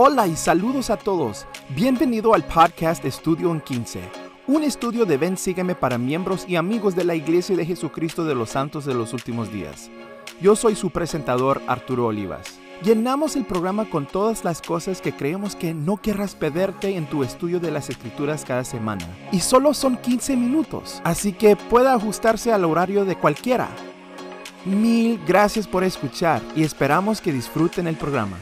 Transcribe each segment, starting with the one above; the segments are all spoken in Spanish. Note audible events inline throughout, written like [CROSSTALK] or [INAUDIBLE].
Hola y saludos a todos. Bienvenido al podcast Estudio en 15, un estudio de Ven Sígueme para miembros y amigos de la Iglesia de Jesucristo de los Santos de los Últimos Días. Yo soy su presentador Arturo Olivas. Llenamos el programa con todas las cosas que creemos que no querrás perderte en tu estudio de las escrituras cada semana. Y solo son 15 minutos, así que puede ajustarse al horario de cualquiera. Mil gracias por escuchar y esperamos que disfruten el programa.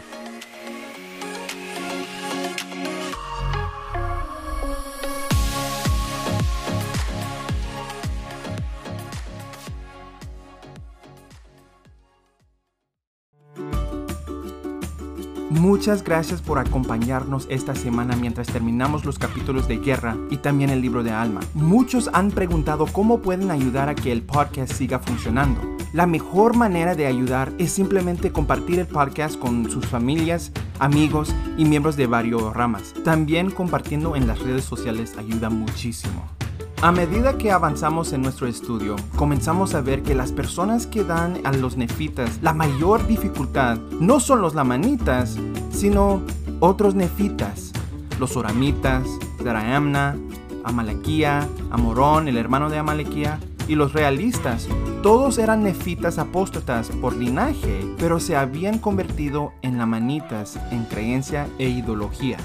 Muchas gracias por acompañarnos esta semana mientras terminamos los capítulos de guerra y también el libro de alma. Muchos han preguntado cómo pueden ayudar a que el podcast siga funcionando. La mejor manera de ayudar es simplemente compartir el podcast con sus familias, amigos y miembros de varios ramas. También compartiendo en las redes sociales ayuda muchísimo. A medida que avanzamos en nuestro estudio, comenzamos a ver que las personas que dan a los nefitas la mayor dificultad no son los lamanitas, sino otros nefitas, los oramitas, Zaraemna, Amalequía, Amorón, el hermano de Amalequía, y los realistas. Todos eran nefitas apóstatas por linaje, pero se habían convertido en lamanitas en creencia e ideología.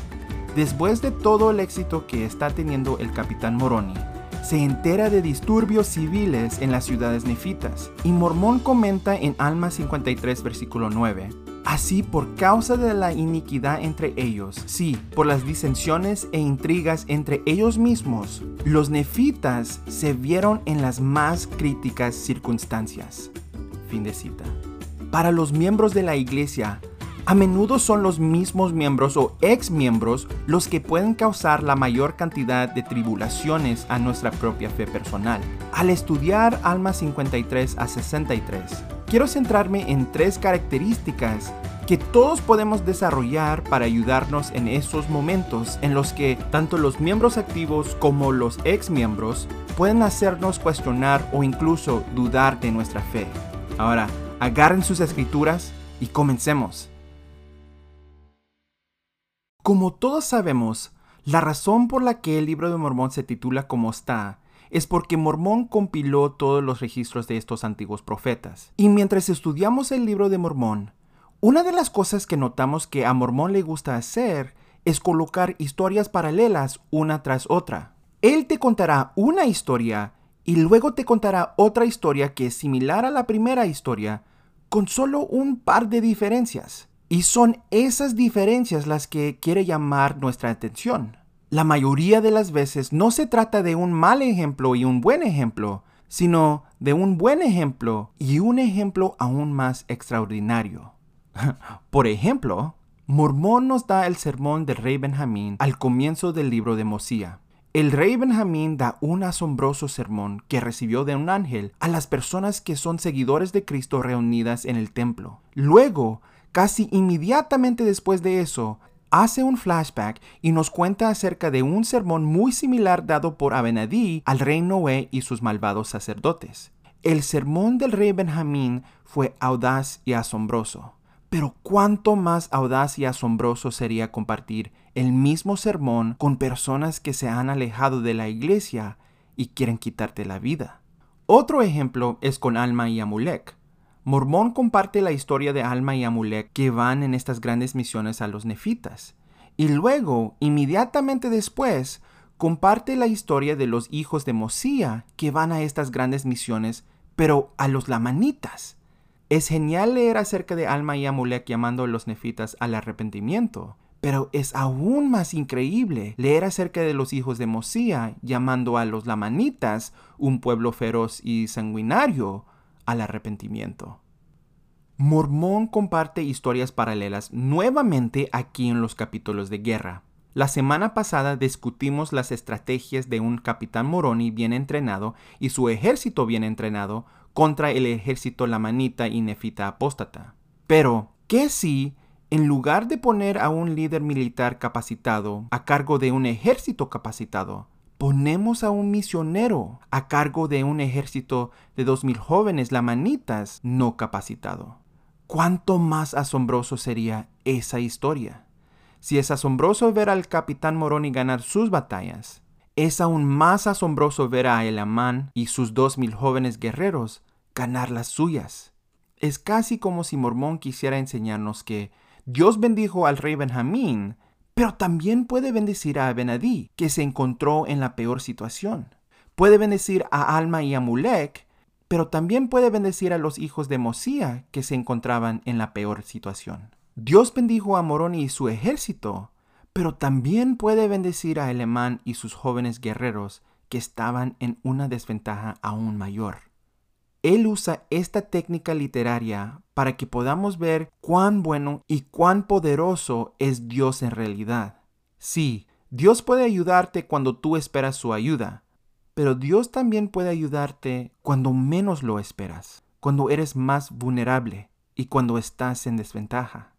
Después de todo el éxito que está teniendo el capitán Moroni, se entera de disturbios civiles en las ciudades nefitas. Y Mormón comenta en Alma 53, versículo 9. Así, por causa de la iniquidad entre ellos, sí, por las disensiones e intrigas entre ellos mismos, los nefitas se vieron en las más críticas circunstancias. Fin de cita. Para los miembros de la iglesia, a menudo son los mismos miembros o ex miembros los que pueden causar la mayor cantidad de tribulaciones a nuestra propia fe personal. Al estudiar Alma 53 a 63, quiero centrarme en tres características que todos podemos desarrollar para ayudarnos en esos momentos en los que tanto los miembros activos como los ex miembros pueden hacernos cuestionar o incluso dudar de nuestra fe. Ahora, agarren sus escrituras y comencemos. Como todos sabemos, la razón por la que el libro de Mormón se titula como está es porque Mormón compiló todos los registros de estos antiguos profetas. Y mientras estudiamos el libro de Mormón, una de las cosas que notamos que a Mormón le gusta hacer es colocar historias paralelas una tras otra. Él te contará una historia y luego te contará otra historia que es similar a la primera historia, con solo un par de diferencias. Y son esas diferencias las que quiere llamar nuestra atención. La mayoría de las veces no se trata de un mal ejemplo y un buen ejemplo, sino de un buen ejemplo y un ejemplo aún más extraordinario. [LAUGHS] Por ejemplo, Mormón nos da el sermón del rey Benjamín al comienzo del libro de Mosía. El rey Benjamín da un asombroso sermón que recibió de un ángel a las personas que son seguidores de Cristo reunidas en el templo. Luego Casi inmediatamente después de eso, hace un flashback y nos cuenta acerca de un sermón muy similar dado por Abenadí al rey Noé y sus malvados sacerdotes. El sermón del rey Benjamín fue audaz y asombroso. Pero cuánto más audaz y asombroso sería compartir el mismo sermón con personas que se han alejado de la iglesia y quieren quitarte la vida. Otro ejemplo es con Alma y Amulek. Mormón comparte la historia de Alma y Amulek que van en estas grandes misiones a los nefitas. Y luego, inmediatamente después, comparte la historia de los hijos de Mosía que van a estas grandes misiones, pero a los lamanitas. Es genial leer acerca de Alma y Amulek llamando a los nefitas al arrepentimiento, pero es aún más increíble leer acerca de los hijos de Mosía llamando a los lamanitas un pueblo feroz y sanguinario, al arrepentimiento. Mormón comparte historias paralelas nuevamente aquí en los capítulos de guerra. La semana pasada discutimos las estrategias de un capitán Moroni bien entrenado y su ejército bien entrenado contra el ejército lamanita y nefita apóstata. Pero, ¿qué si, en lugar de poner a un líder militar capacitado a cargo de un ejército capacitado, ponemos a un misionero a cargo de un ejército de dos mil jóvenes lamanitas no capacitado. ¿Cuánto más asombroso sería esa historia? Si es asombroso ver al capitán Moroni ganar sus batallas, es aún más asombroso ver a Elamán y sus dos mil jóvenes guerreros ganar las suyas. Es casi como si Mormón quisiera enseñarnos que Dios bendijo al rey Benjamín, pero también puede bendecir a Benadí, que se encontró en la peor situación. Puede bendecir a Alma y a Mulek, pero también puede bendecir a los hijos de Mosía, que se encontraban en la peor situación. Dios bendijo a Moroni y su ejército, pero también puede bendecir a Elemán y sus jóvenes guerreros que estaban en una desventaja aún mayor. Él usa esta técnica literaria para que podamos ver cuán bueno y cuán poderoso es Dios en realidad. Sí, Dios puede ayudarte cuando tú esperas su ayuda, pero Dios también puede ayudarte cuando menos lo esperas, cuando eres más vulnerable y cuando estás en desventaja.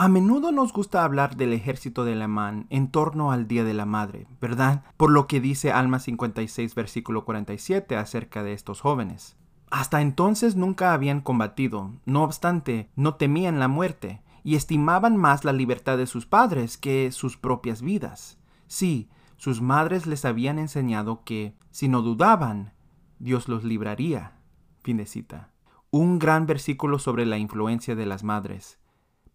A menudo nos gusta hablar del ejército de Lamán en torno al Día de la Madre, ¿verdad? Por lo que dice Alma 56 versículo 47 acerca de estos jóvenes. Hasta entonces nunca habían combatido, no obstante, no temían la muerte, y estimaban más la libertad de sus padres que sus propias vidas. Sí, sus madres les habían enseñado que, si no dudaban, Dios los libraría. Fin de cita. Un gran versículo sobre la influencia de las madres.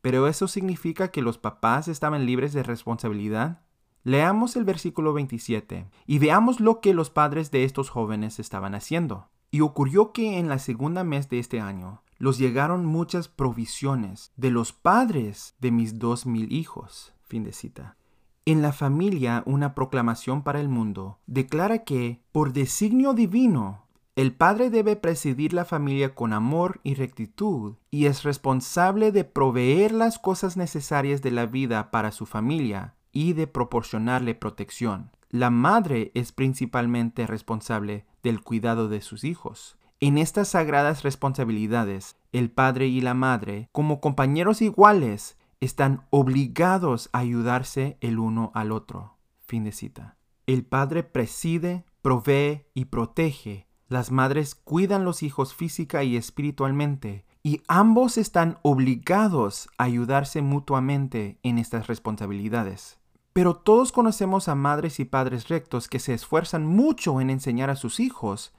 ¿Pero eso significa que los papás estaban libres de responsabilidad? Leamos el versículo 27 y veamos lo que los padres de estos jóvenes estaban haciendo. Y ocurrió que en la segunda mes de este año los llegaron muchas provisiones de los padres de mis dos mil hijos. Fin de cita. En la familia una proclamación para el mundo declara que, por designio divino, el padre debe presidir la familia con amor y rectitud y es responsable de proveer las cosas necesarias de la vida para su familia y de proporcionarle protección. La madre es principalmente responsable del cuidado de sus hijos. En estas sagradas responsabilidades, el padre y la madre, como compañeros iguales, están obligados a ayudarse el uno al otro. Fin de cita. El padre preside, provee y protege las madres cuidan los hijos física y espiritualmente y ambos están obligados a ayudarse mutuamente en estas responsabilidades. Pero todos conocemos a madres y padres rectos que se esfuerzan mucho en enseñar a sus hijos,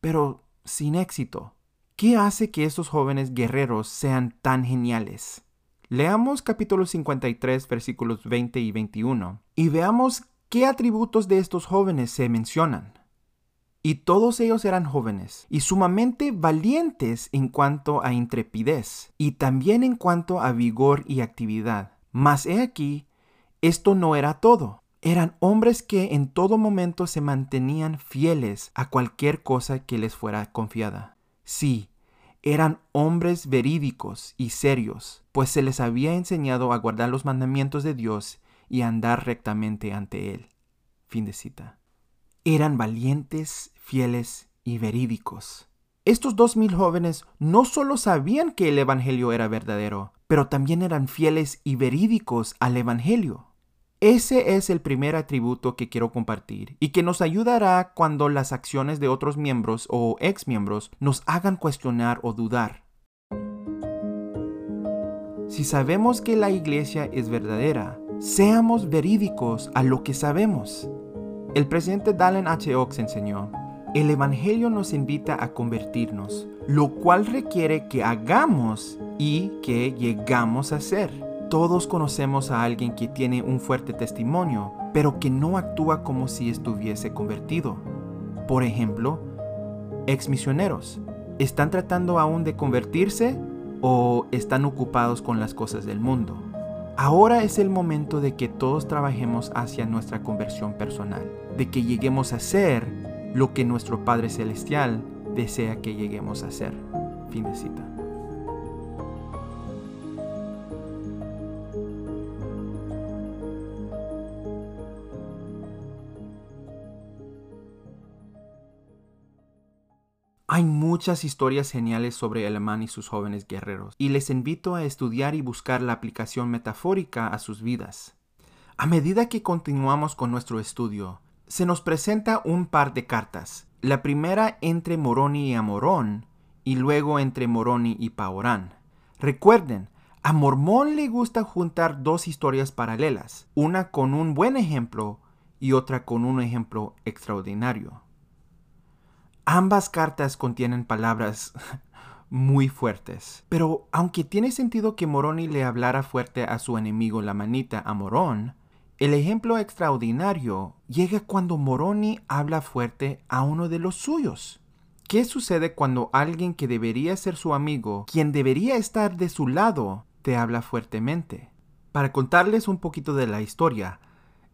pero sin éxito. ¿Qué hace que estos jóvenes guerreros sean tan geniales? Leamos capítulo 53 versículos 20 y 21 y veamos qué atributos de estos jóvenes se mencionan y todos ellos eran jóvenes y sumamente valientes en cuanto a intrepidez y también en cuanto a vigor y actividad. Mas he aquí, esto no era todo. Eran hombres que en todo momento se mantenían fieles a cualquier cosa que les fuera confiada. Sí, eran hombres verídicos y serios, pues se les había enseñado a guardar los mandamientos de Dios y andar rectamente ante Él. Fin de cita. Eran valientes, fieles y verídicos. Estos dos mil jóvenes no solo sabían que el Evangelio era verdadero, pero también eran fieles y verídicos al Evangelio. Ese es el primer atributo que quiero compartir y que nos ayudará cuando las acciones de otros miembros o exmiembros nos hagan cuestionar o dudar. Si sabemos que la iglesia es verdadera, seamos verídicos a lo que sabemos. El presidente Dallin H. Oaks enseñó, el Evangelio nos invita a convertirnos, lo cual requiere que hagamos y que llegamos a ser. Todos conocemos a alguien que tiene un fuerte testimonio, pero que no actúa como si estuviese convertido. Por ejemplo, ex misioneros. ¿Están tratando aún de convertirse o están ocupados con las cosas del mundo? Ahora es el momento de que todos trabajemos hacia nuestra conversión personal, de que lleguemos a ser lo que nuestro Padre Celestial desea que lleguemos a ser. Fin de cita. Hay muchas historias geniales sobre Alemán y sus jóvenes guerreros, y les invito a estudiar y buscar la aplicación metafórica a sus vidas. A medida que continuamos con nuestro estudio, se nos presenta un par de cartas. La primera entre Moroni y Amorón y luego entre Moroni y Paorán. Recuerden, A Mormón le gusta juntar dos historias paralelas, una con un buen ejemplo y otra con un ejemplo extraordinario. Ambas cartas contienen palabras [LAUGHS] muy fuertes, pero aunque tiene sentido que Moroni le hablara fuerte a su enemigo la manita a Morón, el ejemplo extraordinario llega cuando Moroni habla fuerte a uno de los suyos. ¿Qué sucede cuando alguien que debería ser su amigo, quien debería estar de su lado, te habla fuertemente? Para contarles un poquito de la historia,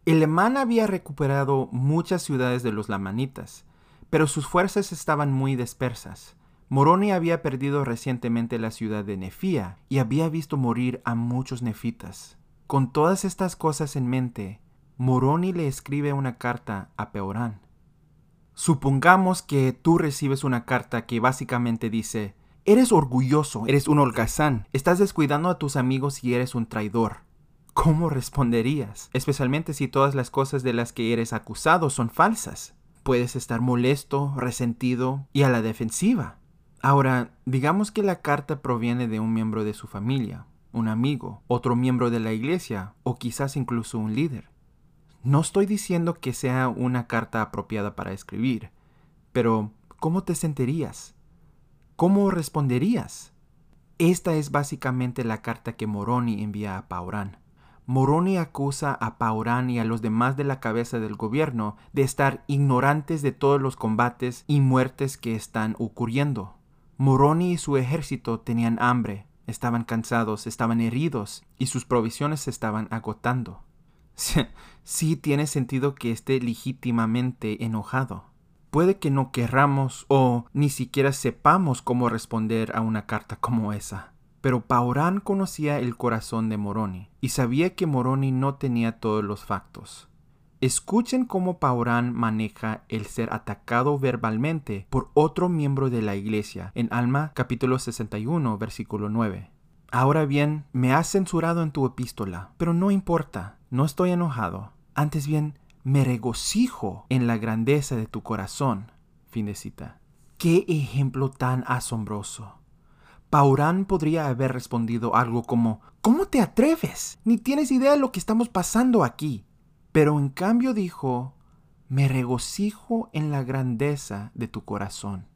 el Emán había recuperado muchas ciudades de los lamanitas, pero sus fuerzas estaban muy dispersas. Moroni había perdido recientemente la ciudad de Nefía y había visto morir a muchos nefitas. Con todas estas cosas en mente, Moroni le escribe una carta a Peorán. Supongamos que tú recibes una carta que básicamente dice, eres orgulloso, eres un holgazán, estás descuidando a tus amigos y eres un traidor. ¿Cómo responderías? Especialmente si todas las cosas de las que eres acusado son falsas. Puedes estar molesto, resentido y a la defensiva. Ahora, digamos que la carta proviene de un miembro de su familia, un amigo, otro miembro de la iglesia o quizás incluso un líder. No estoy diciendo que sea una carta apropiada para escribir, pero ¿cómo te sentirías? ¿Cómo responderías? Esta es básicamente la carta que Moroni envía a Paurán. Moroni acusa a Paurán y a los demás de la cabeza del gobierno de estar ignorantes de todos los combates y muertes que están ocurriendo. Moroni y su ejército tenían hambre, estaban cansados, estaban heridos y sus provisiones se estaban agotando. sí tiene sentido que esté legítimamente enojado. Puede que no querramos o ni siquiera sepamos cómo responder a una carta como esa. Pero Paurán conocía el corazón de Moroni y sabía que Moroni no tenía todos los factos. Escuchen cómo Paurán maneja el ser atacado verbalmente por otro miembro de la iglesia en Alma capítulo 61 versículo 9. Ahora bien, me has censurado en tu epístola, pero no importa, no estoy enojado. Antes bien, me regocijo en la grandeza de tu corazón. Fin de cita. ¡Qué ejemplo tan asombroso! Paurán podría haber respondido algo como ¿Cómo te atreves? Ni tienes idea de lo que estamos pasando aquí. Pero en cambio dijo Me regocijo en la grandeza de tu corazón.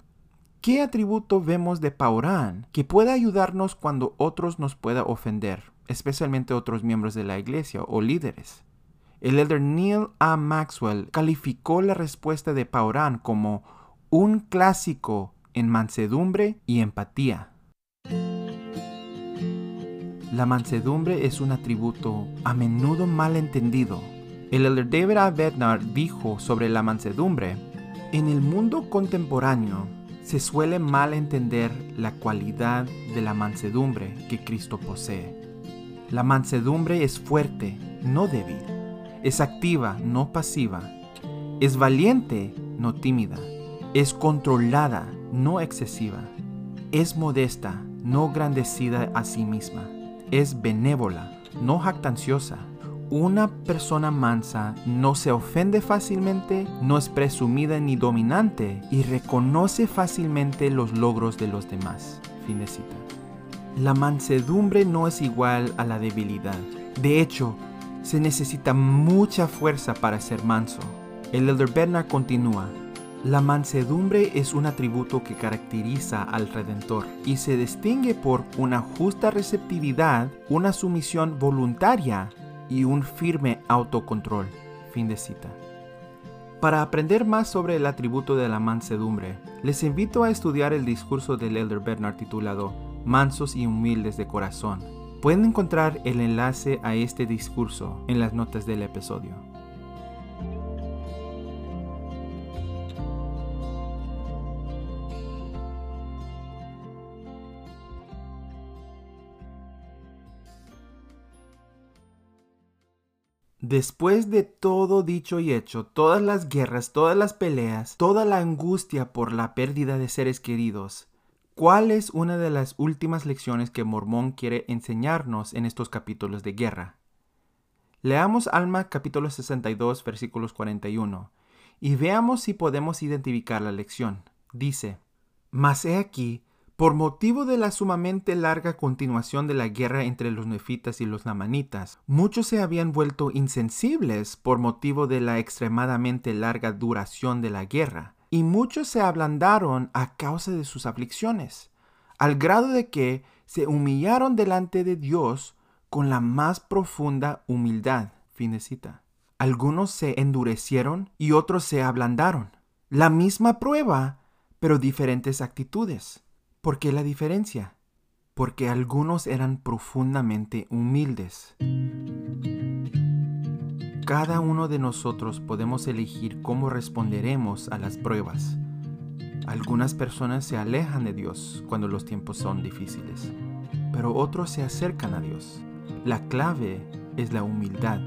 ¿Qué atributo vemos de Paurán que pueda ayudarnos cuando otros nos pueda ofender? especialmente otros miembros de la iglesia o líderes. El elder Neil A. Maxwell calificó la respuesta de Paurán como un clásico en mansedumbre y empatía. La mansedumbre es un atributo a menudo mal entendido. El elder David. Bednar dijo sobre la mansedumbre, en el mundo contemporáneo se suele mal entender la cualidad de la mansedumbre que Cristo posee. La mansedumbre es fuerte, no débil. Es activa, no pasiva. Es valiente, no tímida. Es controlada, no excesiva. Es modesta, no grandecida a sí misma. Es benévola, no jactanciosa. Una persona mansa no se ofende fácilmente, no es presumida ni dominante y reconoce fácilmente los logros de los demás. Fin de cita. La mansedumbre no es igual a la debilidad. De hecho, se necesita mucha fuerza para ser manso. El elder Bernard continúa. La mansedumbre es un atributo que caracteriza al Redentor y se distingue por una justa receptividad, una sumisión voluntaria y un firme autocontrol. Fin de cita. Para aprender más sobre el atributo de la mansedumbre, les invito a estudiar el discurso del Elder Bernard titulado mansos y humildes de corazón. Pueden encontrar el enlace a este discurso en las notas del episodio. Después de todo dicho y hecho, todas las guerras, todas las peleas, toda la angustia por la pérdida de seres queridos, ¿Cuál es una de las últimas lecciones que Mormón quiere enseñarnos en estos capítulos de guerra? Leamos Alma capítulo 62 versículos 41 y veamos si podemos identificar la lección. Dice, Mas he aquí, Por motivo de la sumamente larga continuación de la guerra entre los nefitas y los lamanitas, muchos se habían vuelto insensibles por motivo de la extremadamente larga duración de la guerra, y muchos se ablandaron a causa de sus aflicciones, al grado de que se humillaron delante de Dios con la más profunda humildad. Fin de cita. Algunos se endurecieron y otros se ablandaron. La misma prueba, pero diferentes actitudes. ¿Por qué la diferencia? Porque algunos eran profundamente humildes. Cada uno de nosotros podemos elegir cómo responderemos a las pruebas. Algunas personas se alejan de Dios cuando los tiempos son difíciles, pero otros se acercan a Dios. La clave es la humildad.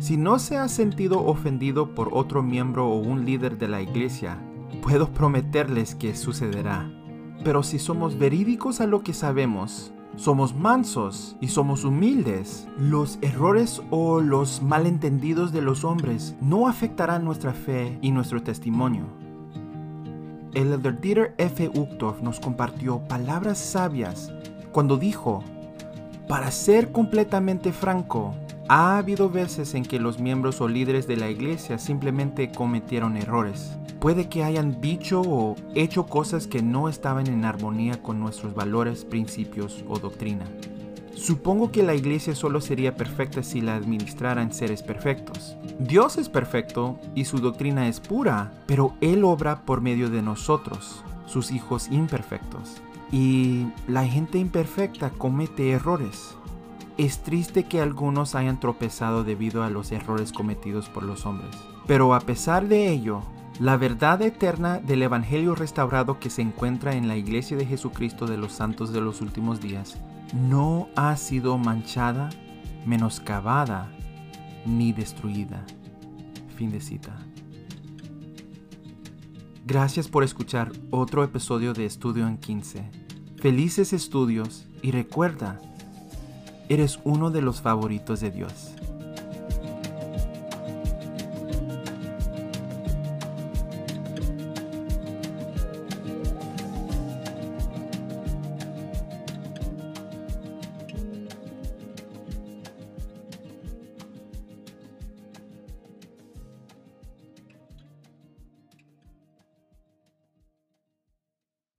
Si no se ha sentido ofendido por otro miembro o un líder de la iglesia, puedo prometerles que sucederá. Pero si somos verídicos a lo que sabemos, somos mansos y somos humildes, los errores o los malentendidos de los hombres no afectarán nuestra fe y nuestro testimonio. El elder Dieter F. Uchtdorf nos compartió palabras sabias cuando dijo, para ser completamente franco, ha habido veces en que los miembros o líderes de la iglesia simplemente cometieron errores. Puede que hayan dicho o hecho cosas que no estaban en armonía con nuestros valores, principios o doctrina. Supongo que la iglesia solo sería perfecta si la administraran seres perfectos. Dios es perfecto y su doctrina es pura, pero Él obra por medio de nosotros, sus hijos imperfectos. Y la gente imperfecta comete errores. Es triste que algunos hayan tropezado debido a los errores cometidos por los hombres. Pero a pesar de ello, la verdad eterna del Evangelio restaurado que se encuentra en la Iglesia de Jesucristo de los Santos de los últimos días no ha sido manchada, menoscabada ni destruida. Fin de cita. Gracias por escuchar otro episodio de Estudio en 15. Felices estudios y recuerda, eres uno de los favoritos de Dios.